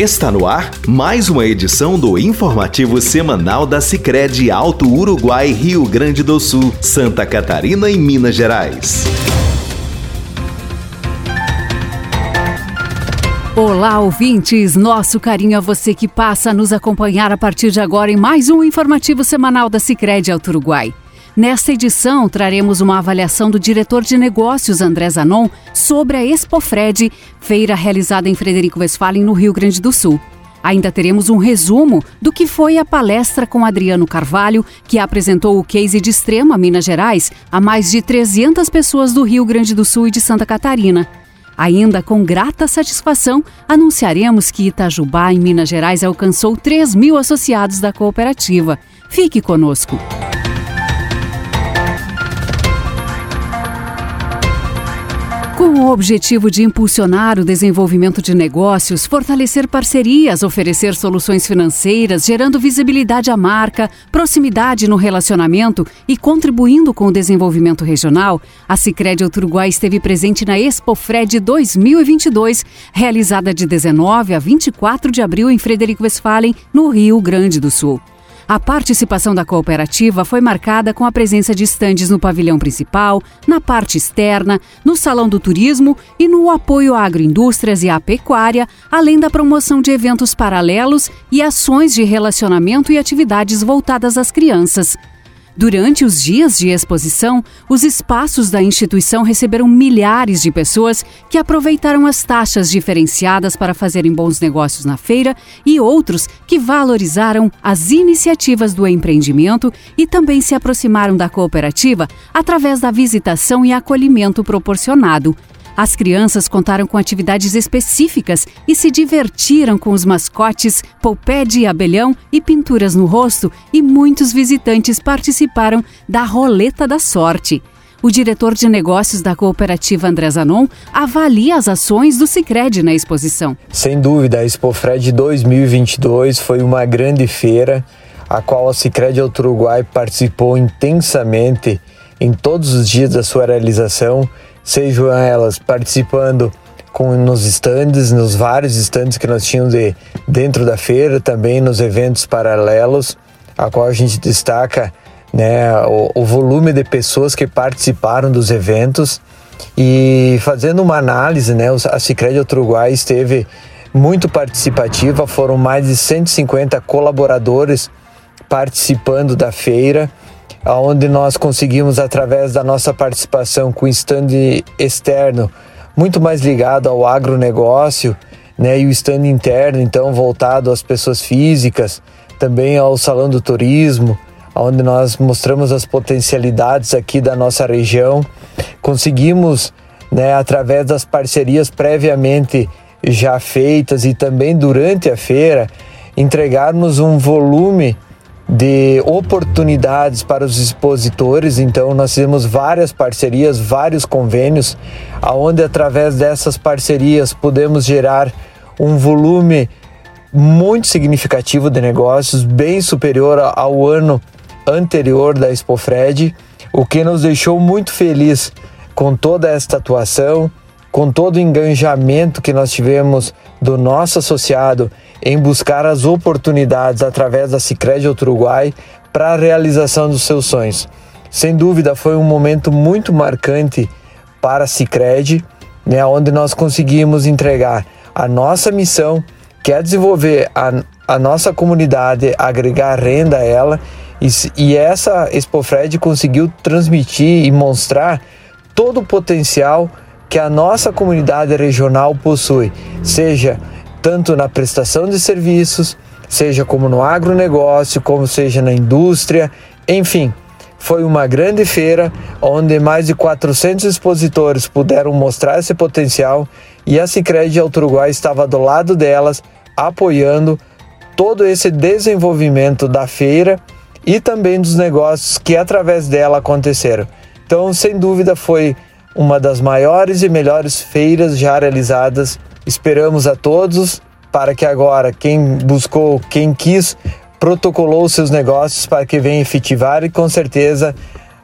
Está no ar mais uma edição do informativo semanal da Sicredi Alto Uruguai, Rio Grande do Sul, Santa Catarina e Minas Gerais. Olá, ouvintes! Nosso carinho a você que passa a nos acompanhar a partir de agora em mais um informativo semanal da Sicredi Alto Uruguai. Nesta edição, traremos uma avaliação do diretor de negócios André Zanon sobre a Expofred, feira realizada em Frederico Westphalen, no Rio Grande do Sul. Ainda teremos um resumo do que foi a palestra com Adriano Carvalho, que apresentou o case de Extrema, Minas Gerais, a mais de 300 pessoas do Rio Grande do Sul e de Santa Catarina. Ainda com grata satisfação, anunciaremos que Itajubá, em Minas Gerais, alcançou 3 mil associados da cooperativa. Fique conosco! Com o objetivo de impulsionar o desenvolvimento de negócios, fortalecer parcerias, oferecer soluções financeiras, gerando visibilidade à marca, proximidade no relacionamento e contribuindo com o desenvolvimento regional, a Sicredi Uruguai esteve presente na Expo Fred 2022, realizada de 19 a 24 de abril em Frederico Westphalen, no Rio Grande do Sul. A participação da cooperativa foi marcada com a presença de estandes no pavilhão principal, na parte externa, no salão do turismo e no apoio à agroindústrias e à pecuária, além da promoção de eventos paralelos e ações de relacionamento e atividades voltadas às crianças. Durante os dias de exposição, os espaços da instituição receberam milhares de pessoas que aproveitaram as taxas diferenciadas para fazerem bons negócios na feira e outros que valorizaram as iniciativas do empreendimento e também se aproximaram da cooperativa através da visitação e acolhimento proporcionado. As crianças contaram com atividades específicas e se divertiram com os mascotes, polpé de abelhão e pinturas no rosto, e muitos visitantes participaram da Roleta da Sorte. O diretor de negócios da cooperativa André Zanon avalia as ações do Cicred na exposição. Sem dúvida, a Expofred 2022 foi uma grande feira, a qual a Cicred Uruguai participou intensamente em todos os dias da sua realização sejam elas participando com, nos estandes, nos vários estandes que nós tínhamos de, dentro da feira, também nos eventos paralelos, a qual a gente destaca né, o, o volume de pessoas que participaram dos eventos. E fazendo uma análise, né, a Cicred Uruguai esteve muito participativa, foram mais de 150 colaboradores participando da feira onde nós conseguimos, através da nossa participação com o stand externo, muito mais ligado ao agronegócio, né, e o stand interno, então, voltado às pessoas físicas, também ao Salão do Turismo, onde nós mostramos as potencialidades aqui da nossa região. Conseguimos, né, através das parcerias previamente já feitas e também durante a feira, entregarmos um volume de oportunidades para os expositores. Então, nós fizemos várias parcerias, vários convênios, aonde através dessas parcerias podemos gerar um volume muito significativo de negócios, bem superior ao ano anterior da Expofred, o que nos deixou muito feliz com toda esta atuação, com todo o engajamento que nós tivemos do nosso associado em buscar as oportunidades através da Sicredi Uruguai para a realização dos seus sonhos. Sem dúvida, foi um momento muito marcante para a Sicredi, né, onde nós conseguimos entregar a nossa missão, que é desenvolver a, a nossa comunidade, agregar renda a ela, e, e essa Expofred conseguiu transmitir e mostrar todo o potencial que a nossa comunidade regional possui, seja tanto na prestação de serviços, seja como no agronegócio, como seja na indústria, enfim. Foi uma grande feira onde mais de 400 expositores puderam mostrar esse potencial e a Sicredi Uruguai estava do lado delas, apoiando todo esse desenvolvimento da feira e também dos negócios que através dela aconteceram. Então, sem dúvida, foi uma das maiores e melhores feiras já realizadas. Esperamos a todos para que agora quem buscou, quem quis, protocolou seus negócios para que venha efetivar e com certeza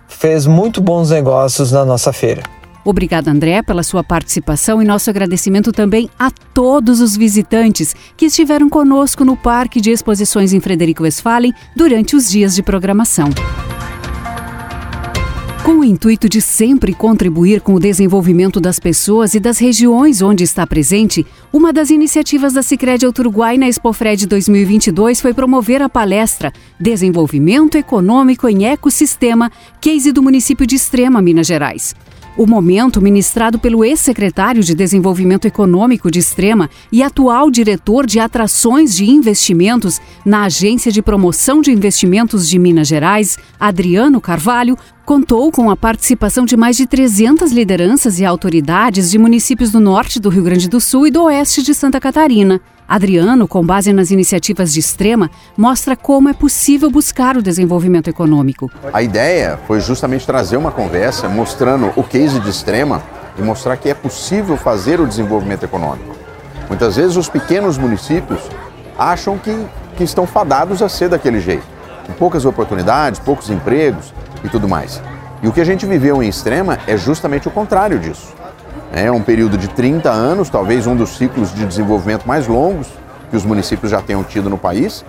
fez muito bons negócios na nossa feira. Obrigada, André, pela sua participação e nosso agradecimento também a todos os visitantes que estiveram conosco no Parque de Exposições em Frederico Westphalen durante os dias de programação. Com o intuito de sempre contribuir com o desenvolvimento das pessoas e das regiões onde está presente, uma das iniciativas da Sicredi Uruguai na Expofred 2022 foi promover a palestra Desenvolvimento Econômico em Ecossistema, case do município de Extrema, Minas Gerais. O momento, ministrado pelo ex-secretário de Desenvolvimento Econômico de Extrema e atual diretor de atrações de investimentos na Agência de Promoção de Investimentos de Minas Gerais, Adriano Carvalho, contou com a participação de mais de 300 lideranças e autoridades de municípios do norte do Rio Grande do Sul e do oeste de Santa Catarina. Adriano, com base nas iniciativas de Extrema, mostra como é possível buscar o desenvolvimento econômico. A ideia foi justamente trazer uma conversa mostrando o case de Extrema e mostrar que é possível fazer o desenvolvimento econômico. Muitas vezes os pequenos municípios acham que, que estão fadados a ser daquele jeito, com poucas oportunidades, poucos empregos e tudo mais. E o que a gente viveu em Extrema é justamente o contrário disso. É um período de 30 anos, talvez um dos ciclos de desenvolvimento mais longos que os municípios já tenham tido no país.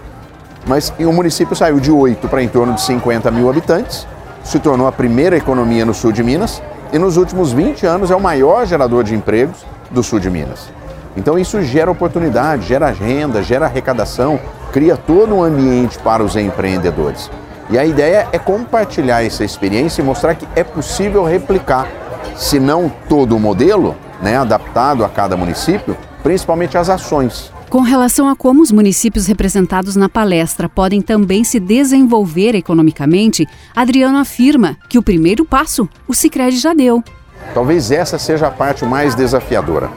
Mas o município saiu de 8 para em torno de 50 mil habitantes, se tornou a primeira economia no sul de Minas e nos últimos 20 anos é o maior gerador de empregos do sul de Minas. Então isso gera oportunidade, gera renda, gera arrecadação, cria todo um ambiente para os empreendedores. E a ideia é compartilhar essa experiência e mostrar que é possível replicar se não todo o modelo, né, adaptado a cada município, principalmente as ações. Com relação a como os municípios representados na palestra podem também se desenvolver economicamente, Adriano afirma que o primeiro passo o Sicredi já deu. Talvez essa seja a parte mais desafiadora.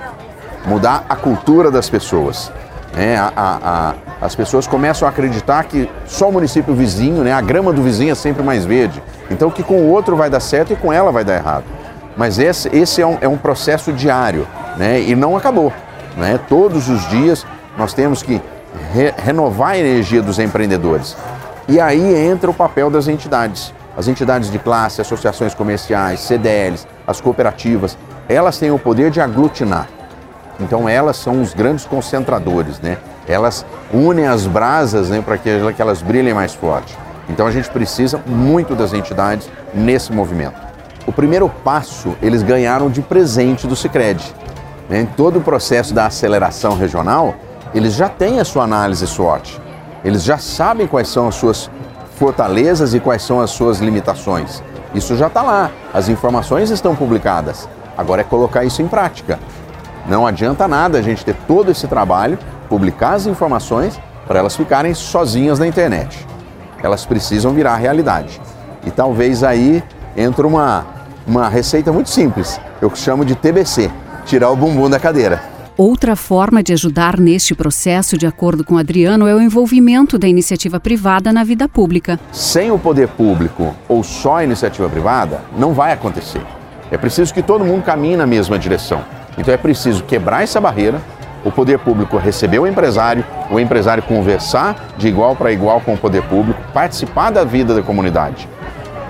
Mudar a cultura das pessoas. É, a, a, a, as pessoas começam a acreditar que só o município vizinho, né, a grama do vizinho é sempre mais verde. Então que com o outro vai dar certo e com ela vai dar errado. Mas esse, esse é, um, é um processo diário né? e não acabou. Né? Todos os dias nós temos que re, renovar a energia dos empreendedores. E aí entra o papel das entidades. As entidades de classe, associações comerciais, CDLs, as cooperativas, elas têm o poder de aglutinar. Então elas são os grandes concentradores, né? Elas unem as brasas né, para que, que elas brilhem mais forte. Então a gente precisa muito das entidades nesse movimento. O primeiro passo eles ganharam de presente do Sicredi. Em todo o processo da aceleração regional, eles já têm a sua análise SWOT. Eles já sabem quais são as suas fortalezas e quais são as suas limitações. Isso já está lá, as informações estão publicadas. Agora é colocar isso em prática. Não adianta nada a gente ter todo esse trabalho, publicar as informações para elas ficarem sozinhas na internet. Elas precisam virar realidade. E talvez aí entra uma, uma receita muito simples. Eu chamo de TBC tirar o bumbum da cadeira. Outra forma de ajudar neste processo, de acordo com Adriano, é o envolvimento da iniciativa privada na vida pública. Sem o poder público ou só a iniciativa privada, não vai acontecer. É preciso que todo mundo caminhe na mesma direção. Então é preciso quebrar essa barreira, o poder público receber o empresário, o empresário conversar de igual para igual com o poder público, participar da vida da comunidade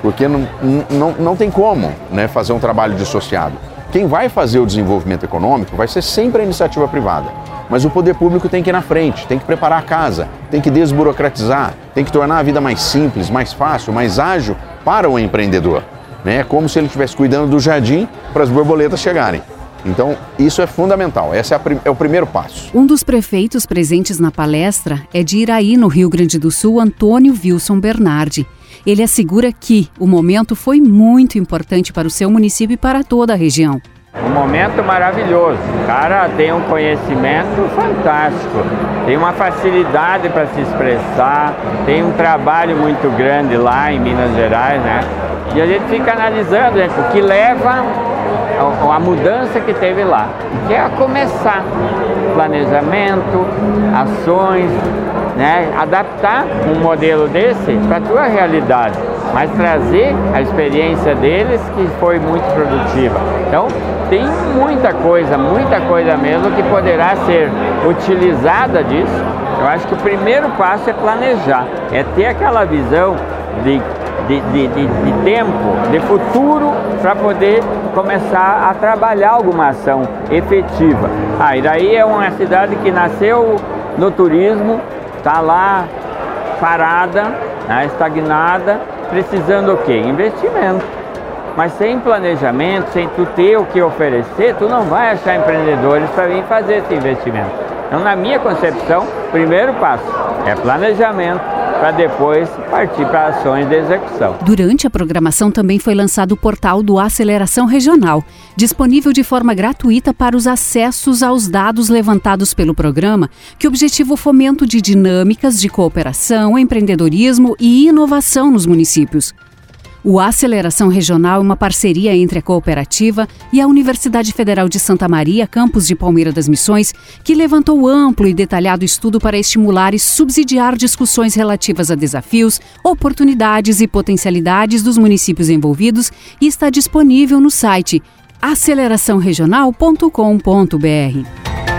porque não, não, não tem como né, fazer um trabalho dissociado. Quem vai fazer o desenvolvimento econômico vai ser sempre a iniciativa privada. Mas o poder público tem que ir na frente, tem que preparar a casa, tem que desburocratizar, tem que tornar a vida mais simples, mais fácil, mais ágil para o empreendedor. Né? É como se ele estivesse cuidando do jardim para as borboletas chegarem. Então, isso é fundamental, esse é, é, o primeiro passo. Um dos prefeitos presentes na palestra é de Iraí, no Rio Grande do Sul, Antônio Wilson Bernardi. Ele assegura que o momento foi muito importante para o seu município e para toda a região. Um momento maravilhoso. O cara tem um conhecimento fantástico, tem uma facilidade para se expressar, tem um trabalho muito grande lá em Minas Gerais, né? E a gente fica analisando gente, o que leva a, a mudança que teve lá, que é a começar planejamento, ações, né? adaptar um modelo desse para a tua realidade, mas trazer a experiência deles que foi muito produtiva. Então, tem muita coisa, muita coisa mesmo que poderá ser utilizada disso. Eu acho que o primeiro passo é planejar, é ter aquela visão de, de, de, de, de tempo, de futuro, para poder começar a trabalhar alguma ação efetiva. Ah, e daí é uma cidade que nasceu no turismo, está lá parada, né, estagnada, precisando o quê? Investimento. Mas sem planejamento, sem tu ter o que oferecer, tu não vai achar empreendedores para vir fazer esse investimento. Então, na minha concepção, primeiro passo é planejamento, para depois partir para ações de execução. Durante a programação também foi lançado o portal do Aceleração Regional, disponível de forma gratuita para os acessos aos dados levantados pelo programa, que objetiva o fomento de dinâmicas de cooperação, empreendedorismo e inovação nos municípios. O Aceleração Regional é uma parceria entre a cooperativa e a Universidade Federal de Santa Maria, campus de Palmeira das Missões, que levantou amplo e detalhado estudo para estimular e subsidiar discussões relativas a desafios, oportunidades e potencialidades dos municípios envolvidos e está disponível no site aceleraçãoregional.com.br.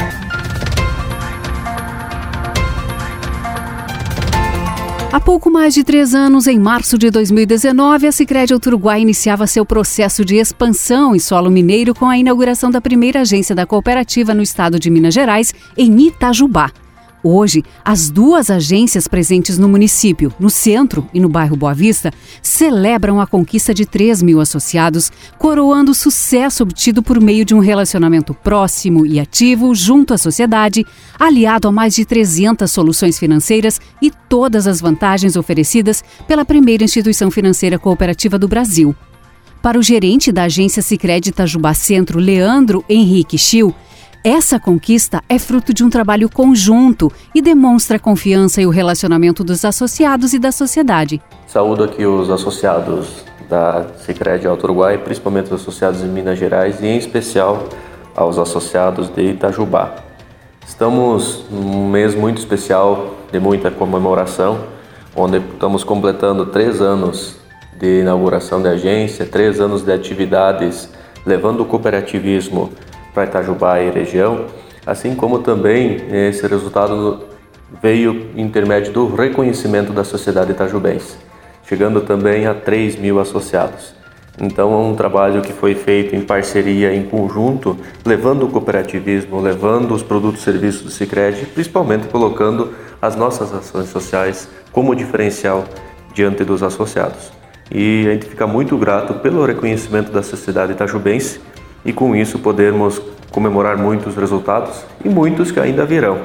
Há pouco mais de três anos, em março de 2019, a Sicredi Uruguai iniciava seu processo de expansão em solo mineiro com a inauguração da primeira agência da cooperativa no estado de Minas Gerais, em Itajubá. Hoje, as duas agências presentes no município, no centro e no bairro Boa Vista, celebram a conquista de 3 mil associados, coroando o sucesso obtido por meio de um relacionamento próximo e ativo junto à sociedade, aliado a mais de 300 soluções financeiras e todas as vantagens oferecidas pela primeira instituição financeira cooperativa do Brasil. Para o gerente da agência Sicredi Itajubá Centro, Leandro Henrique Schill, essa conquista é fruto de um trabalho conjunto e demonstra a confiança e o relacionamento dos associados e da sociedade. Saúdo aqui os associados da Sicredi Alto Uruguai, principalmente os associados em Minas Gerais e em especial aos associados de Itajubá. Estamos num mês muito especial, de muita comemoração, onde estamos completando três anos de inauguração da agência, três anos de atividades levando o cooperativismo para Itajubá e região, assim como também esse resultado veio intermédio do reconhecimento da sociedade itajubense, chegando também a 3 mil associados. Então é um trabalho que foi feito em parceria, em conjunto, levando o cooperativismo, levando os produtos e serviços do Sicredi, principalmente colocando as nossas ações sociais como diferencial diante dos associados. E a gente fica muito grato pelo reconhecimento da sociedade itajubense e com isso podermos comemorar muitos resultados e muitos que ainda virão.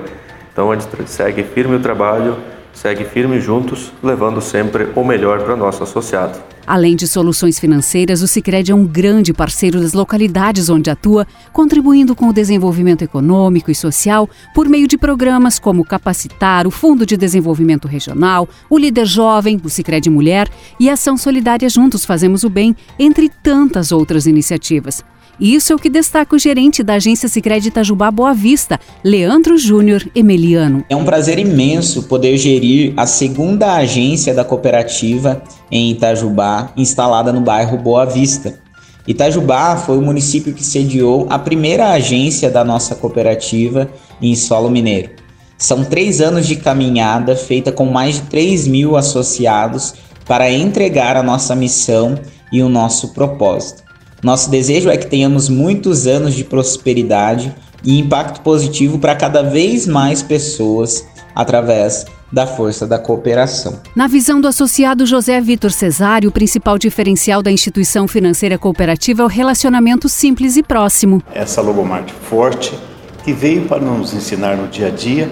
Então a gente segue firme o trabalho, segue firme juntos, levando sempre o melhor para nosso associado. Além de soluções financeiras, o Sicredi é um grande parceiro das localidades onde atua, contribuindo com o desenvolvimento econômico e social por meio de programas como Capacitar, o Fundo de Desenvolvimento Regional, o Líder Jovem, o Sicredi Mulher e Ação Solidária Juntos Fazemos o Bem, entre tantas outras iniciativas. Isso é o que destaca o gerente da agência Sicredi Itajubá Boa Vista, Leandro Júnior Emeliano. É um prazer imenso poder gerir a segunda agência da cooperativa em Itajubá, instalada no bairro Boa Vista. Itajubá foi o município que sediou a primeira agência da nossa cooperativa em solo mineiro. São três anos de caminhada feita com mais de 3 mil associados para entregar a nossa missão e o nosso propósito. Nosso desejo é que tenhamos muitos anos de prosperidade e impacto positivo para cada vez mais pessoas através da força da cooperação. Na visão do associado José Vitor Cesário, o principal diferencial da instituição financeira cooperativa é o relacionamento simples e próximo. Essa logomarca forte que veio para nos ensinar no dia a dia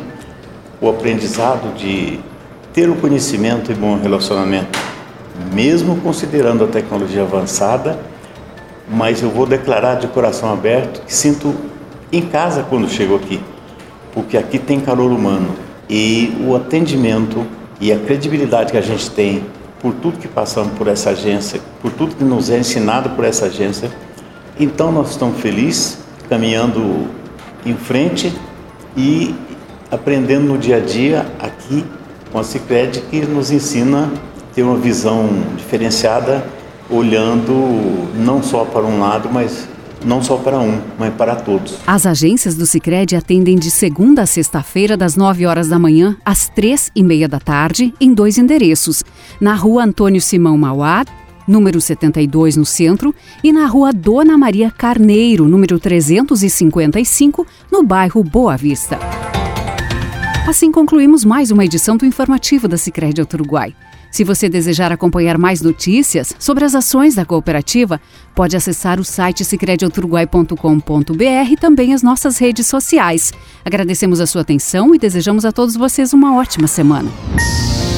o aprendizado de ter o conhecimento e bom relacionamento, mesmo considerando a tecnologia avançada mas eu vou declarar de coração aberto que sinto em casa quando chego aqui, porque aqui tem calor humano e o atendimento e a credibilidade que a gente tem por tudo que passamos por essa agência, por tudo que nos é ensinado por essa agência. Então nós estamos felizes, caminhando em frente e aprendendo no dia a dia aqui com a Cicred que nos ensina ter uma visão diferenciada olhando não só para um lado, mas não só para um, mas para todos. As agências do Sicredi atendem de segunda a sexta-feira, das 9 horas da manhã às três e meia da tarde, em dois endereços: na rua Antônio Simão Mauá, número 72, no centro, e na rua Dona Maria Carneiro, número 355, no bairro Boa Vista. Assim concluímos mais uma edição do informativo da Sicredi Uruguai. Se você desejar acompanhar mais notícias sobre as ações da cooperativa, pode acessar o site sicrediouruguai.com.br e também as nossas redes sociais. Agradecemos a sua atenção e desejamos a todos vocês uma ótima semana.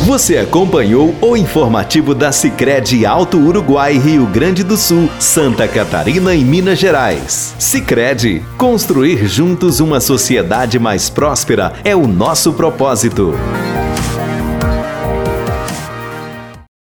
Você acompanhou o informativo da Sicredi Alto Uruguai, Rio Grande do Sul, Santa Catarina e Minas Gerais. Sicredi, construir juntos uma sociedade mais próspera é o nosso propósito.